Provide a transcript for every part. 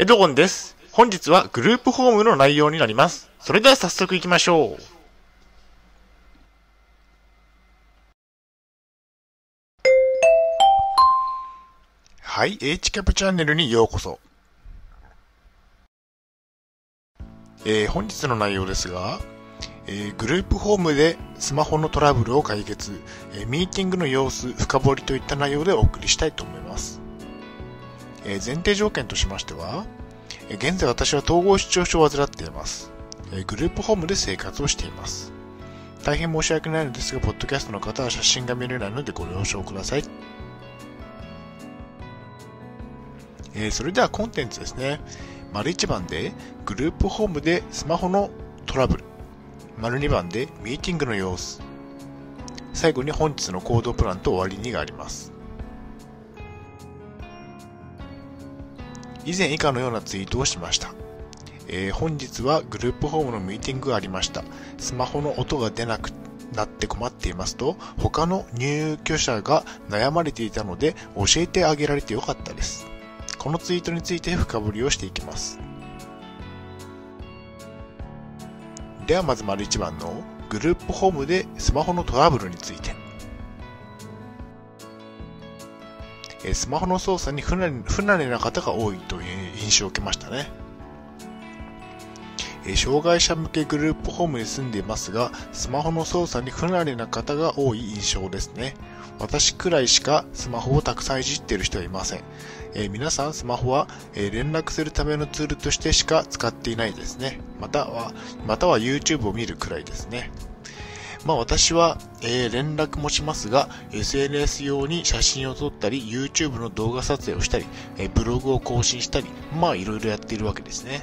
エドゴンです。本日はグループホームの内容になります。それでは早速行きましょう。はい、H キャプチャンネルにようこそ。えー本日の内容ですが、えーグループホームでスマホのトラブルを解決、えーミーティングの様子、深掘りといった内容でお送りしたいと思います。え前提条件としましては、え現在私は統合失調症を患っています。えグループホームで生活をしています。大変申し訳ないのですが、ポッドキャストの方は写真が見れないのでご了承ください。えそれではコンテンツですね。丸1番で、グループホームでスマホのトラブル。丸2番で、ミーティングの様子。最後に本日の行動プランと終わりにがあります。以前以下のようなツイートをしました。えー本日はグループホームのミーティングがありました。スマホの音が出なくなって困っていますと、他の入居者が悩まれていたので教えてあげられてよかったです。このツイートについて深掘りをしていきます。ではまず丸1番のグループホームでスマホのトラブルについて。えスマホの操作に不慣れな方が多いという印象を受けましたね。障害者向けグループホームに住んでいますが、スマホの操作に不慣れな方が多い印象ですね。私くらいしかスマホをたくさんいじっている人はいません。えー皆さんスマホは、えー連絡するためのツールとしてしか使っていないですね。または、または YouTube を見るくらいですね。まあ私は、えー連絡もしますが、SNS 用に写真を撮ったり、YouTube の動画撮影をしたり、えーブログを更新したり、まあいろいろやっているわけですね。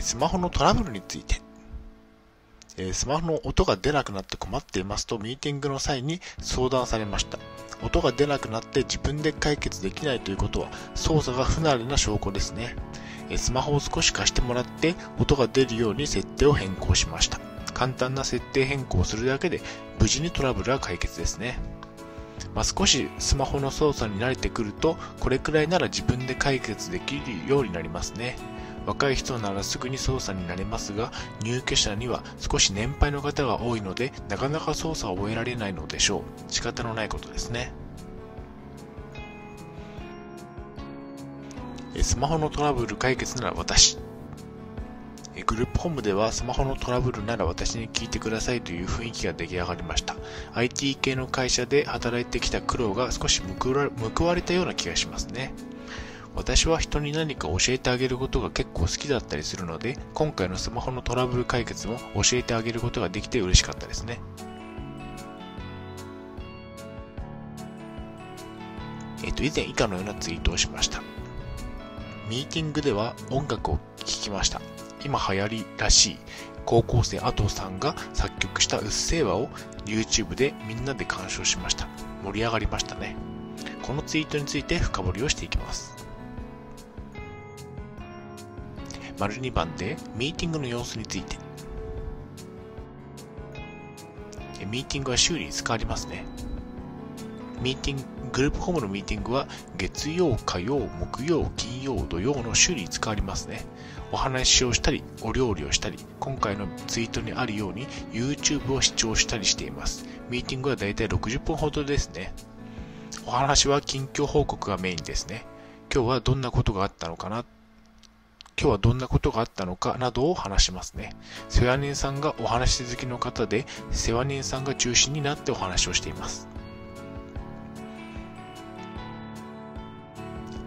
スマホのトラブルについて。スマホの音が出なくなって困っていますとミーティングの際に相談されました。音が出なくなって自分で解決できないということは操作が不慣れな証拠ですね。スマホを少し貸してもらって音が出るように設定を変更しました。簡単な設定変更をするだけで無事にトラブルは解決ですね。まあ、少しスマホの操作に慣れてくるとこれくらいなら自分で解決できるようになりますね。若い人ならすぐに操作になれますが、入居者には少し年配の方が多いので、なかなか操作を覚えられないのでしょう。仕方のないことですね。スマホのトラブル解決なら私。グループホームではスマホのトラブルなら私に聞いてくださいという雰囲気が出来上がりました。IT 系の会社で働いてきた苦労が少し報わ報われたような気がしますね。私は人に何か教えてあげることが結構好きだったりするので、今回のスマホのトラブル解決も教えてあげることができて嬉しかったですね。えっ、と、以前以下のようなツイートをしました。ミーティングでは音楽を聴きました。今流行りらしい高校生アトさんが作曲したうっせぇわを YouTube でみんなで鑑賞しました。盛り上がりましたね。このツイートについて深掘りをしていきます。丸2番でミーティングの様子について。ミーティングは修理に使われますね。ミーティング、ループホームのミーティングは月曜、火曜、木曜、金曜、土曜の修理に使われますね。お話をしたり、お料理をしたり、今回のツイートにあるように YouTube を視聴したりしています。ミーティングはだいたい60分ほどですね。お話は近況報告がメインですね。今日はどんなことがあったのかな？今日はどんなことがあったのかなどを話しますね。世話人さんがお話し好きの方で、世話人さんが中心になってお話をしています。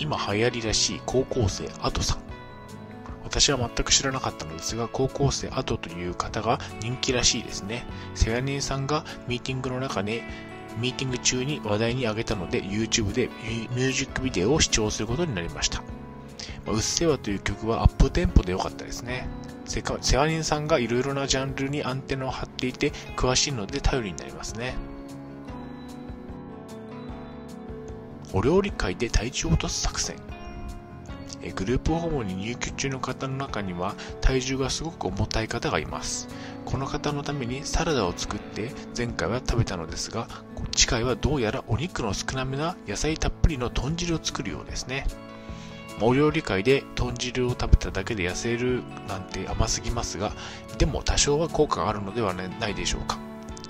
今流行りらしい高校生アトさん。私は全く知らなかったのですが、高校生アトという方が人気らしいですね。世話人さんがミーティングの中で、ミーティング中に話題に挙げたので、YouTube でミュージックビデオを視聴することになりました。うっせぇわという曲はアップテンポで良かったですね。せか世話人さんがいろいろなジャンルにアンテナを張っていて詳しいので頼りになりますね。お料理会で体重を落とす作戦。グループホームに入居中の方の中には体重がすごく重たい方がいます。この方のためにサラダを作って前回は食べたのですが、次回はどうやらお肉の少なめな野菜たっぷりの豚汁を作るようですね。お料理界で豚汁を食べただけで痩せるなんて甘すぎますが、でも多少は効果があるのではないでしょうか。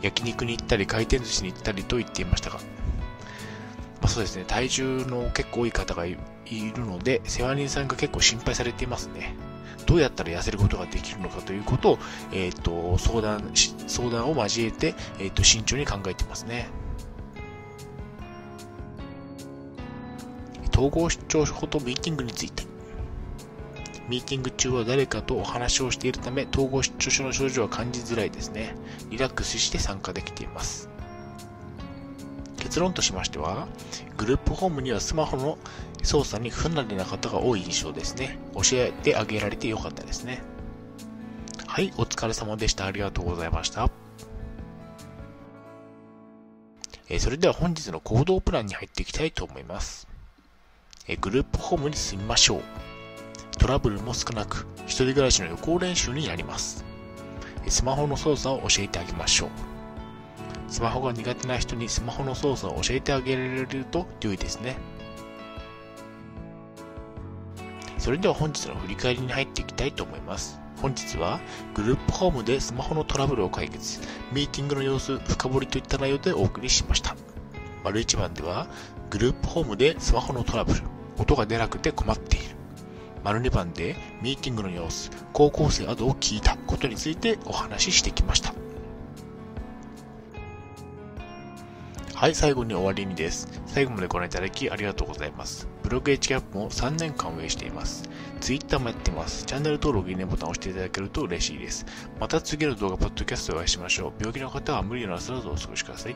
焼肉に行ったり回転寿司に行ったりと言っていましたが、まあ、そうですね、体重の結構多い方がいるので、世話人さんが結構心配されていますね。どうやったら痩せることができるのかということを、えっ、ー、と、相談、相談を交えて、えっ、ー、と、慎重に考えてますね。統合失調症とミーティングについて。ミーティング中は誰かとお話をしているため、統合失調症の症状は感じづらいですね。リラックスして参加できています。結論としましては、グループホームにはスマホの操作に不慣れな方が多い印象ですね。教えてあげられてよかったですね。はい、お疲れ様でした。ありがとうございました。えそれでは本日の行動プランに入っていきたいと思います。えグループホームに住みましょう。トラブルも少なく、一人暮らしの予行練習になります。スマホの操作を教えてあげましょう。スマホが苦手な人にスマホの操作を教えてあげられると良いですね。それでは本日の振り返りに入っていきたいと思います。本日はグループホームでスマホのトラブルを解決、ミーティングの様子、深掘りといった内容でお送りしました。丸1番ではグループホームでスマホのトラブル、音が出なくて困っている。丸2番でミーティングの様子、高校生などを聞いたことについてお話ししてきました。はい、最後に終わりにです。最後までご覧いただきありがとうございます。ブログ HCAP も3年間運営しています。Twitter もやってます。チャンネル登録、いいねボタンを押していただけると嬉しいです。また次の動画、ポッドキャストでお会いしましょう。病気の方は無理のなさらずお過ごしください。